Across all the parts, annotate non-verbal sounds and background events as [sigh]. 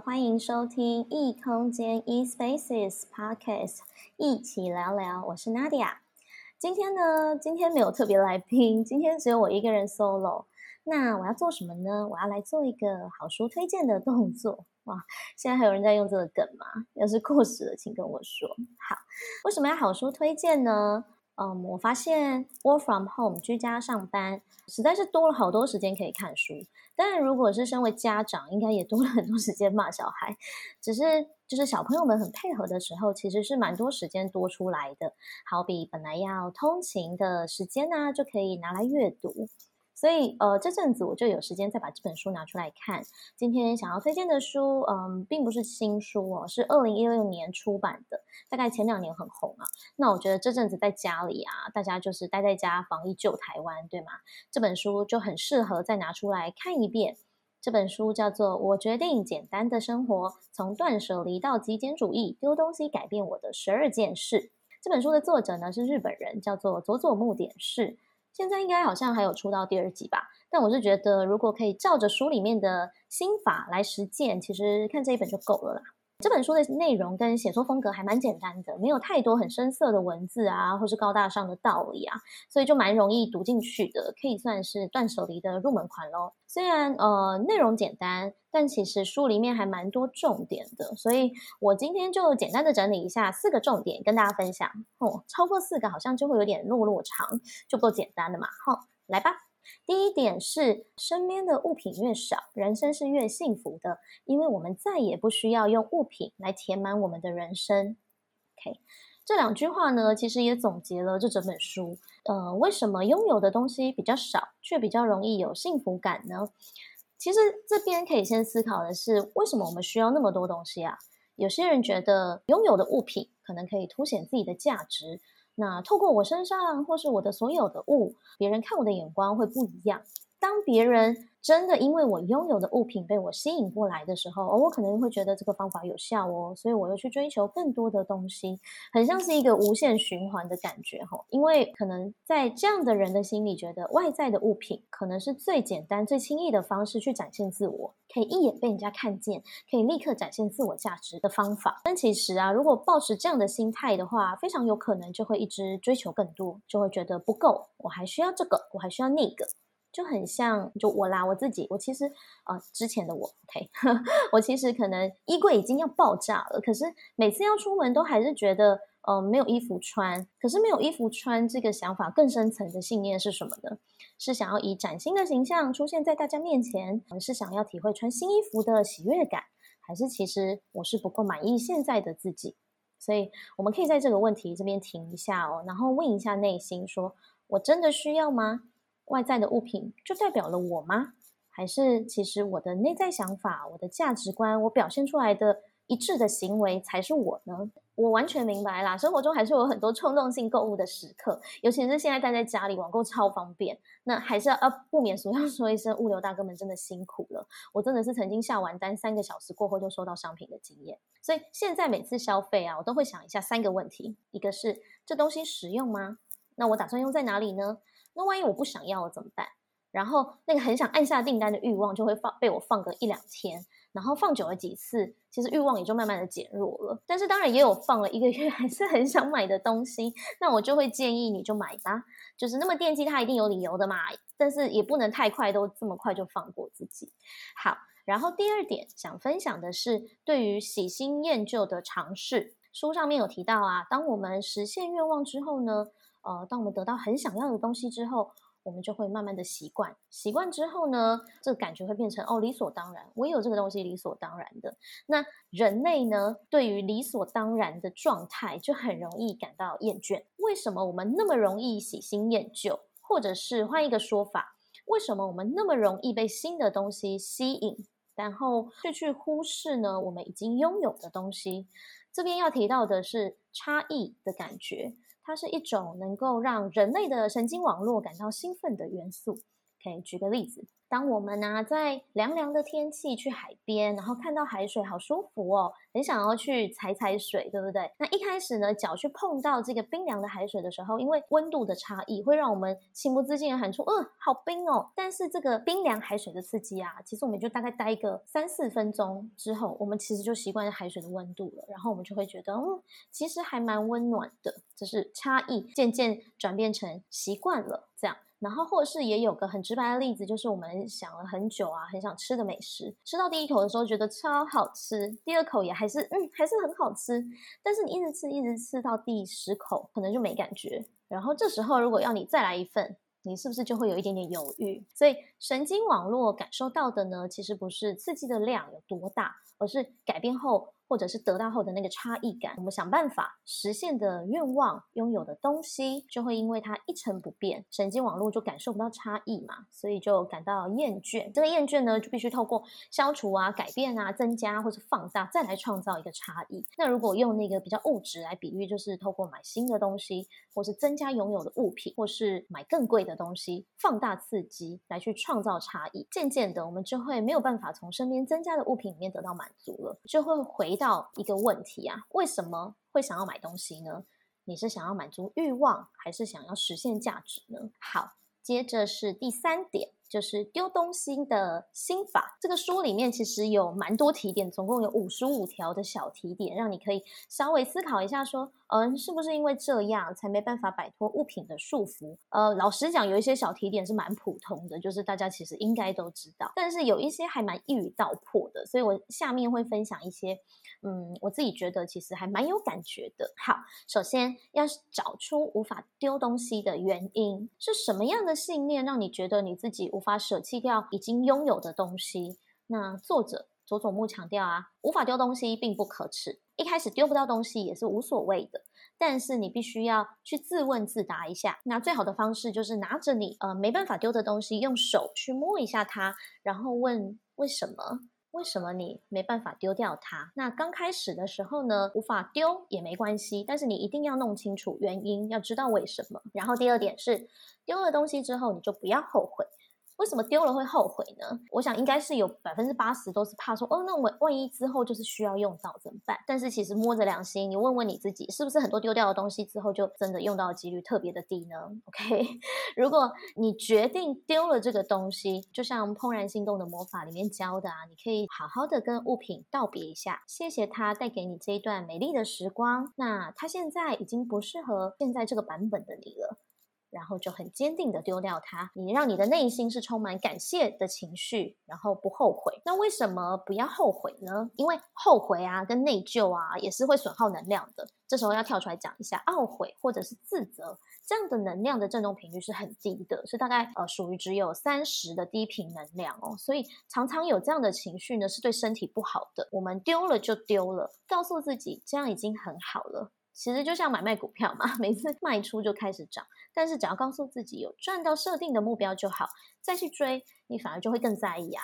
欢迎收听异空间 eSpaces Podcast，一起聊聊。我是 Nadia。今天呢，今天没有特别来宾，今天只有我一个人 solo。那我要做什么呢？我要来做一个好书推荐的动作。哇，现在还有人在用这个梗吗？要是过时了，请跟我说。好，为什么要好书推荐呢？嗯，我发现 work from home 居家上班，实在是多了好多时间可以看书。但，如果是身为家长，应该也多了很多时间骂小孩。只是就是小朋友们很配合的时候，其实是蛮多时间多出来的。好比本来要通勤的时间呢、啊，就可以拿来阅读。所以，呃，这阵子我就有时间再把这本书拿出来看。今天想要推荐的书，嗯，并不是新书哦，是二零一六年出版的，大概前两年很红啊。那我觉得这阵子在家里啊，大家就是待在家防疫救台湾，对吗？这本书就很适合再拿出来看一遍。这本书叫做《我决定简单的生活：从断舍离到极简主义，丢东西改变我的十二件事》。这本书的作者呢是日本人，叫做佐佐木典士。现在应该好像还有出到第二集吧，但我是觉得如果可以照着书里面的心法来实践，其实看这一本就够了啦。这本书的内容跟写作风格还蛮简单的，没有太多很深色的文字啊，或是高大上的道理啊，所以就蛮容易读进去的，可以算是断舍离的入门款咯。虽然呃内容简单，但其实书里面还蛮多重点的，所以我今天就简单的整理一下四个重点跟大家分享。哦，超过四个好像就会有点落落长，就够简单的嘛。好，来吧。第一点是，身边的物品越少，人生是越幸福的，因为我们再也不需要用物品来填满我们的人生。OK，这两句话呢，其实也总结了这整本书。呃，为什么拥有的东西比较少，却比较容易有幸福感呢？其实这边可以先思考的是，为什么我们需要那么多东西啊？有些人觉得拥有的物品可能可以凸显自己的价值。那透过我身上，或是我的所有的物，别人看我的眼光会不一样。当别人真的因为我拥有的物品被我吸引过来的时候，我可能会觉得这个方法有效哦，所以我又去追求更多的东西，很像是一个无限循环的感觉哈。因为可能在这样的人的心里，觉得外在的物品可能是最简单、最轻易的方式去展现自我，可以一眼被人家看见，可以立刻展现自我价值的方法。但其实啊，如果抱持这样的心态的话，非常有可能就会一直追求更多，就会觉得不够，我还需要这个，我还需要那个。就很像，就我啦，我自己，我其实呃，之前的我，OK，[laughs] 呵我其实可能衣柜已经要爆炸了，可是每次要出门都还是觉得，呃，没有衣服穿。可是没有衣服穿这个想法更深层的信念是什么呢？是想要以崭新的形象出现在大家面前，还是想要体会穿新衣服的喜悦感，还是其实我是不够满意现在的自己？所以我们可以在这个问题这边停一下哦，然后问一下内心，说我真的需要吗？外在的物品就代表了我吗？还是其实我的内在想法、我的价值观、我表现出来的一致的行为才是我呢？我完全明白啦，生活中还是有很多冲动性购物的时刻，尤其是现在待在家里，网购超方便。那还是要不免俗要说一声，物流大哥们真的辛苦了。我真的是曾经下完单三个小时过后就收到商品的经验，所以现在每次消费啊，我都会想一下三个问题：一个是这东西实用吗？那我打算用在哪里呢？那万一我不想要了怎么办？然后那个很想按下订单的欲望就会放被我放个一两天，然后放久了几次，其实欲望也就慢慢的减弱了。但是当然也有放了一个月 [laughs] 还是很想买的东西，那我就会建议你就买吧。就是那么惦记它一定有理由的嘛，但是也不能太快都这么快就放过自己。好，然后第二点想分享的是对于喜新厌旧的尝试，书上面有提到啊，当我们实现愿望之后呢，呃，当我们得到很想要的东西之后，我们就会慢慢的习惯。习惯之后呢，这个感觉会变成哦，理所当然，我有这个东西理所当然的。那人类呢，对于理所当然的状态就很容易感到厌倦。为什么我们那么容易喜新厌旧？或者是换一个说法，为什么我们那么容易被新的东西吸引，然后却去忽视呢我们已经拥有的东西？这边要提到的是差异的感觉。它是一种能够让人类的神经网络感到兴奋的元素。可以举个例子，当我们呢、在凉凉的天气去海边，然后看到海水好舒服哦，很想要去踩踩水，对不对？那一开始呢，脚去碰到这个冰凉的海水的时候，因为温度的差异，会让我们情不自禁的喊出“呃，好冰哦”。但是这个冰凉海水的刺激啊，其实我们就大概待个三四分钟之后，我们其实就习惯海水的温度了，然后我们就会觉得，嗯，其实还蛮温暖的。只是差异渐渐转变成习惯了这样。然后，或者是也有个很直白的例子，就是我们想了很久啊，很想吃的美食，吃到第一口的时候觉得超好吃，第二口也还是嗯，还是很好吃。但是你一直吃，一直吃到第十口，可能就没感觉。然后这时候如果要你再来一份，你是不是就会有一点点犹豫？所以神经网络感受到的呢，其实不是刺激的量有多大，而是改变后。或者是得到后的那个差异感，我们想办法实现的愿望、拥有的东西，就会因为它一成不变，神经网络就感受不到差异嘛，所以就感到厌倦。这个厌倦呢，就必须透过消除啊、改变啊、增加或者放大，再来创造一个差异。那如果用那个比较物质来比喻，就是透过买新的东西，或是增加拥有的物品，或是买更贵的东西，放大刺激来去创造差异。渐渐的，我们就会没有办法从身边增加的物品里面得到满足了，就会回。到到一个问题啊，为什么会想要买东西呢？你是想要满足欲望，还是想要实现价值呢？好，接着是第三点。就是丢东西的心法。这个书里面其实有蛮多提点，总共有五十五条的小提点，让你可以稍微思考一下，说，嗯，是不是因为这样才没办法摆脱物品的束缚？呃，老实讲，有一些小提点是蛮普通的，就是大家其实应该都知道，但是有一些还蛮一语道破的，所以我下面会分享一些，嗯，我自己觉得其实还蛮有感觉的。好，首先要找出无法丢东西的原因，是什么样的信念让你觉得你自己无法舍弃掉已经拥有的东西。那作者佐佐木强调啊，无法丢东西并不可耻，一开始丢不到东西也是无所谓的。但是你必须要去自问自答一下。那最好的方式就是拿着你呃没办法丢的东西，用手去摸一下它，然后问为什么？为什么你没办法丢掉它？那刚开始的时候呢，无法丢也没关系，但是你一定要弄清楚原因，要知道为什么。然后第二点是，丢了东西之后，你就不要后悔。为什么丢了会后悔呢？我想应该是有百分之八十都是怕说，哦，那我万一之后就是需要用到怎么办？但是其实摸着良心，你问问你自己，是不是很多丢掉的东西之后就真的用到的几率特别的低呢？OK，[laughs] 如果你决定丢了这个东西，就像《怦然心动的魔法》里面教的啊，你可以好好的跟物品道别一下，谢谢它带给你这一段美丽的时光。那它现在已经不适合现在这个版本的你了。然后就很坚定的丢掉它，你让你的内心是充满感谢的情绪，然后不后悔。那为什么不要后悔呢？因为后悔啊，跟内疚啊，也是会损耗能量的。这时候要跳出来讲一下，懊悔或者是自责，这样的能量的振动频率是很低的，是大概呃属于只有三十的低频能量哦。所以常常有这样的情绪呢，是对身体不好的。我们丢了就丢了，告诉自己这样已经很好了。其实就像买卖股票嘛，[laughs] 每次卖出就开始涨，但是只要告诉自己有赚到设定的目标就好，再去追，你反而就会更在意啊。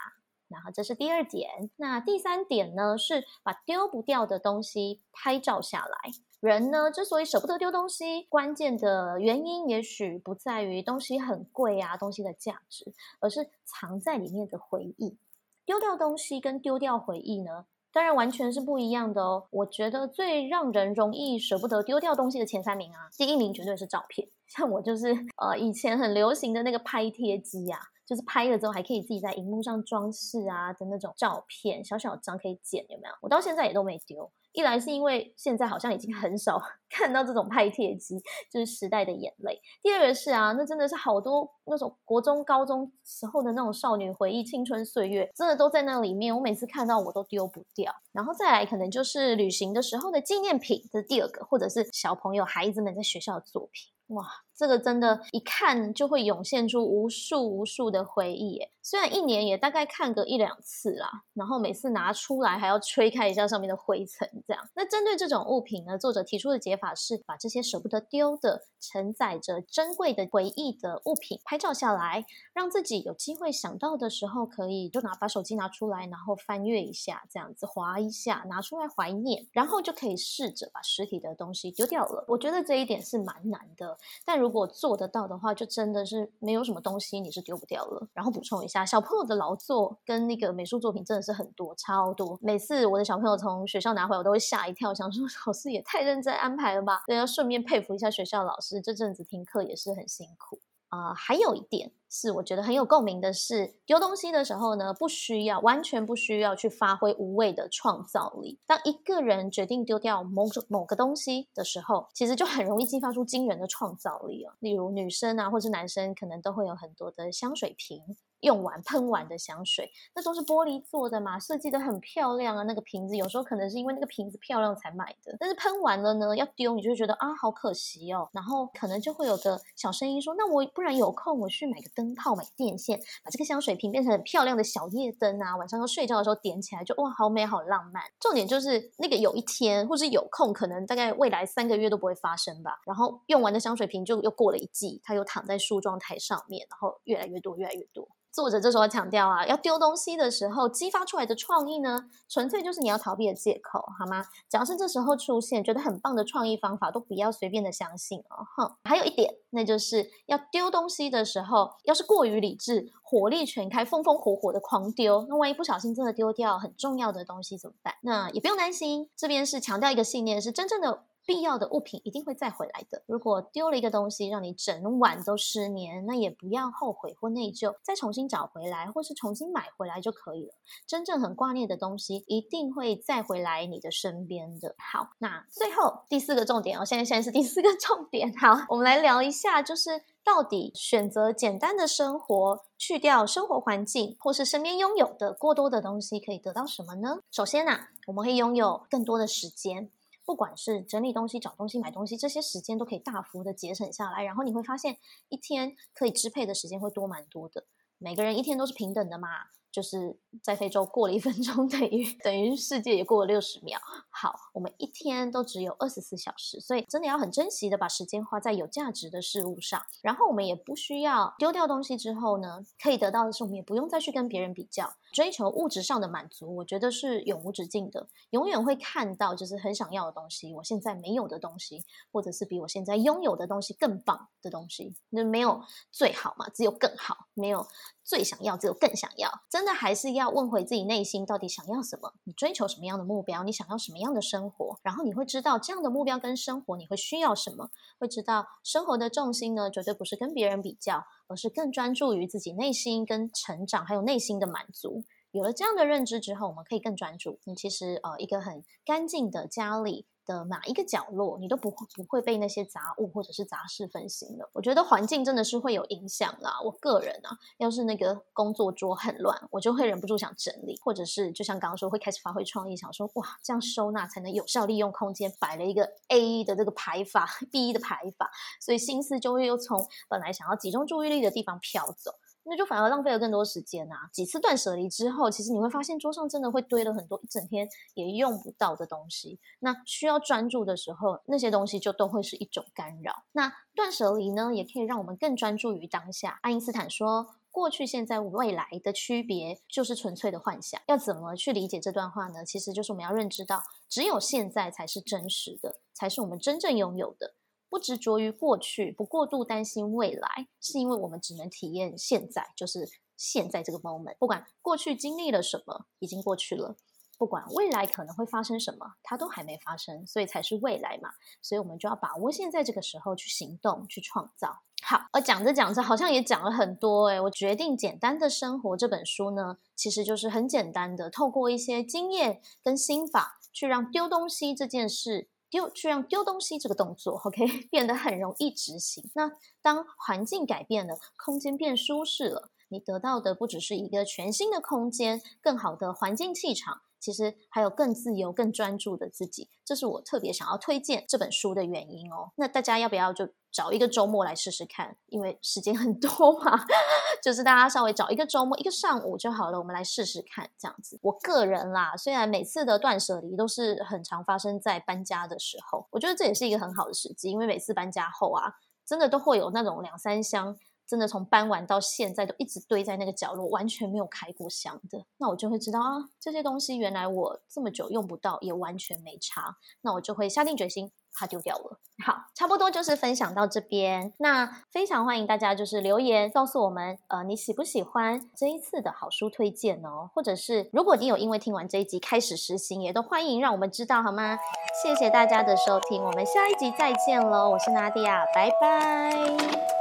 然后这是第二点，那第三点呢，是把丢不掉的东西拍照下来。人呢之所以舍不得丢东西，关键的原因也许不在于东西很贵啊，东西的价值，而是藏在里面的回忆。丢掉东西跟丢掉回忆呢，当然完全是不一样的哦。我觉得最让人容易舍不得丢掉东西的前三名啊，第一名绝对是照片。像我就是呃以前很流行的那个拍贴机啊，就是拍了之后还可以自己在荧幕上装饰啊的那种照片，小小张可以剪，有没有？我到现在也都没丢。一来是因为现在好像已经很少 [laughs] 看到这种拍贴机，就是时代的眼泪。第二个是啊，那真的是好多那种国中、高中时候的那种少女回忆、青春岁月，真的都在那里面。我每次看到我都丢不掉。然后再来可能就是旅行的时候的纪念品，这是第二个，或者是小朋友、孩子们在学校的作品。哇，这个真的，一看就会涌现出无数无数的回忆耶。虽然一年也大概看个一两次啦，然后每次拿出来还要吹开一下上面的灰尘，这样。那针对这种物品呢，作者提出的解法是把这些舍不得丢的、承载着珍贵的回忆的物品拍照下来，让自己有机会想到的时候，可以就拿把手机拿出来，然后翻阅一下，这样子划一下，拿出来怀念，然后就可以试着把实体的东西丢掉了。我觉得这一点是蛮难的。但如果做得到的话，就真的是没有什么东西你是丢不掉了。然后补充一小朋友的劳作跟那个美术作品真的是很多，超多。每次我的小朋友从学校拿回来，我都会吓一跳，想说 [laughs] 老师也太认真安排了吧？对，要顺便佩服一下学校老师，这阵子听课也是很辛苦。啊、还有一点是我觉得很有共鸣的是，丢东西的时候呢，不需要完全不需要去发挥无谓的创造力。当一个人决定丢掉某种某个东西的时候，其实就很容易激发出惊人的创造力啊。例如女生啊，或是男生，可能都会有很多的香水瓶。用完喷完的香水，那都是玻璃做的嘛，设计得很漂亮啊。那个瓶子有时候可能是因为那个瓶子漂亮才买的，但是喷完了呢，要丢你就会觉得啊，好可惜哦。然后可能就会有个小声音说，那我不然有空我去买个灯泡，买电线，把这个香水瓶变成很漂亮的小夜灯啊，晚上要睡觉的时候点起来就哇，好美好浪漫。重点就是那个有一天或是有空，可能大概未来三个月都不会发生吧。然后用完的香水瓶就又过了一季，它又躺在梳妆台上面，然后越来越多，越来越多。作者这时候强调啊，要丢东西的时候，激发出来的创意呢，纯粹就是你要逃避的借口，好吗？只要是这时候出现觉得很棒的创意方法，都不要随便的相信哦。哼，还有一点，那就是要丢东西的时候，要是过于理智，火力全开，风风火火的狂丢，那万一不小心真的丢掉很重要的东西怎么办？那也不用担心，这边是强调一个信念，是真正的。必要的物品一定会再回来的。如果丢了一个东西，让你整晚都失眠，那也不要后悔或内疚，再重新找回来，或是重新买回来就可以了。真正很挂念的东西，一定会再回来你的身边的。好，那最后第四个重点哦，现在现在是第四个重点。好，我们来聊一下，就是到底选择简单的生活，去掉生活环境或是身边拥有的过多的东西，可以得到什么呢？首先呢、我们会拥有更多的时间。不管是整理东西、找东西、买东西，这些时间都可以大幅的节省下来，然后你会发现一天可以支配的时间会多蛮多的。每个人一天都是平等的嘛。就是在非洲过了一分钟，等于等于世界也过了六十秒。好，我们一天都只有二十四小时，所以真的要很珍惜的把时间花在有价值的事物上。然后我们也不需要丢掉东西之后呢，可以得到的是，我们也不用再去跟别人比较，追求物质上的满足。我觉得是永无止境的，永远会看到就是很想要的东西，我现在没有的东西，或者是比我现在拥有的东西更棒的东西。那没有最好嘛，只有更好，没有。最想要，只有更想要，真的还是要问回自己内心到底想要什么？你追求什么样的目标？你想要什么样的生活？然后你会知道这样的目标跟生活你会需要什么？会知道生活的重心呢，绝对不是跟别人比较，而是更专注于自己内心跟成长，还有内心的满足。有了这样的认知之后，我们可以更专注。你其实呃，一个很干净的家里。的哪一个角落，你都不会不会被那些杂物或者是杂事分心的。我觉得环境真的是会有影响啦。我个人啊，要是那个工作桌很乱，我就会忍不住想整理，或者是就像刚刚说，会开始发挥创意，想说哇，这样收纳才能有效利用空间。摆了一个 A 的这个排法，[laughs] B 的排法，所以心思就会又从本来想要集中注意力的地方飘走。那就反而浪费了更多时间啊！几次断舍离之后，其实你会发现桌上真的会堆了很多一整天也用不到的东西。那需要专注的时候，那些东西就都会是一种干扰。那断舍离呢，也可以让我们更专注于当下。爱因斯坦说：“过去、现在、未来的区别就是纯粹的幻想。”要怎么去理解这段话呢？其实就是我们要认知到，只有现在才是真实的，才是我们真正拥有的。不执着于过去，不过度担心未来，是因为我们只能体验现在，就是现在这个 moment。不管过去经历了什么，已经过去了；不管未来可能会发生什么，它都还没发生，所以才是未来嘛。所以我们就要把握现在这个时候去行动，去创造。好，而讲着讲着，好像也讲了很多诶。我决定简单的生活这本书呢，其实就是很简单的，透过一些经验跟心法，去让丢东西这件事。丢，去让丢东西这个动作，OK，[laughs] 变得很容易执行。那当环境改变了，空间变舒适了，你得到的不只是一个全新的空间，更好的环境气场。其实还有更自由、更专注的自己，这是我特别想要推荐这本书的原因哦。那大家要不要就找一个周末来试试看？因为时间很多嘛，[laughs] 就是大家稍微找一个周末，一个上午就好了，我们来试试看这样子。我个人啦，虽然每次的断舍离都是很常发生在搬家的时候，我觉得这也是一个很好的时机，因为每次搬家后啊，真的都会有那种两三箱。真的从搬完到现在都一直堆在那个角落，完全没有开过箱的，那我就会知道啊，这些东西原来我这么久用不到，也完全没差。那我就会下定决心它丢掉了。好，差不多就是分享到这边。那非常欢迎大家就是留言告诉我们，呃，你喜不喜欢这一次的好书推荐哦？或者是如果你有因为听完这一集开始实行，也都欢迎让我们知道好吗？谢谢大家的收听，我们下一集再见喽！我是娜迪亚，拜拜。